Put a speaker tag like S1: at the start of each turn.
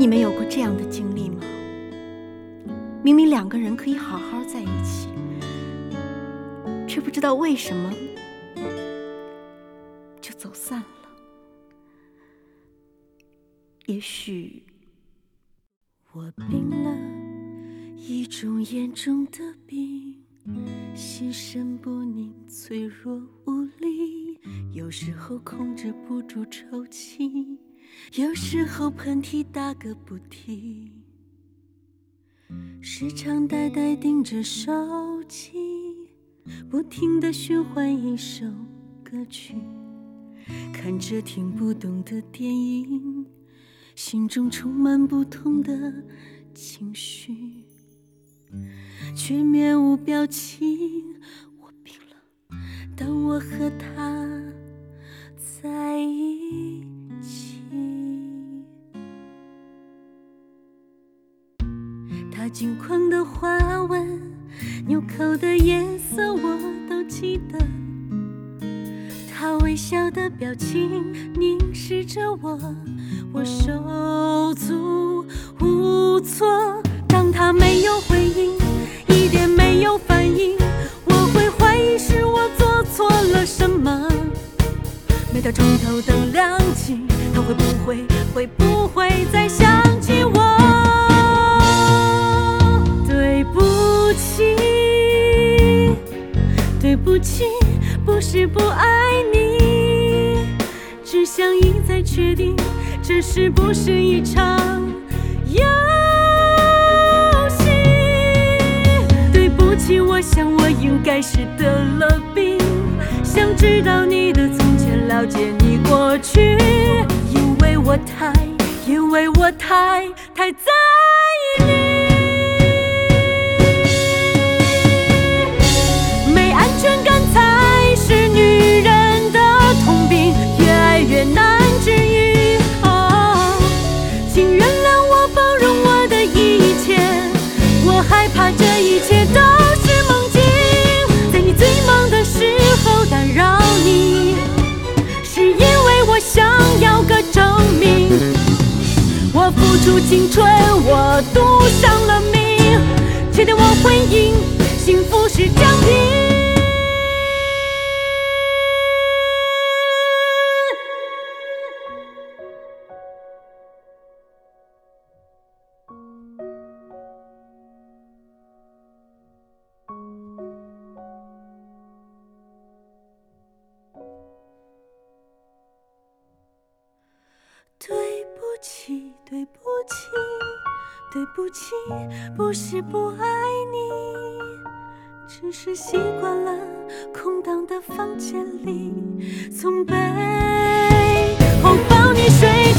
S1: 你们有过这样的经历吗？明明两个人可以好好在一起，却不知道为什么就走散了。也许
S2: 我病了一种严重的病，心神不宁，脆弱无力，有时候控制不住抽泣，有时候喷嚏打个不停。时常呆呆盯着手机，不停的循环一首歌曲，看着听不懂的电影，心中充满不同的情绪，却面无表情。我病了，当我和他金框的花纹，纽扣的颜色我都记得。他微笑的表情凝视着我，我手足无措。当他没有回应，一点没有反应，我会怀疑是我做错了什么。每当床头灯亮起，他会不会会不会再想不起，不是不爱你，只想一再确定这是不是一场游戏。对不起，我想我应该是得了病，想知道你的从前，了解你过去，因为我太，因为我太太在一切都是梦境，在你最忙的时候打扰你，是因为我想要个证明。我付出青春，我赌上了命，确定我会赢，幸福是奖品。对不起，不是不爱你，只是习惯了空荡的房间里，从背后抱你睡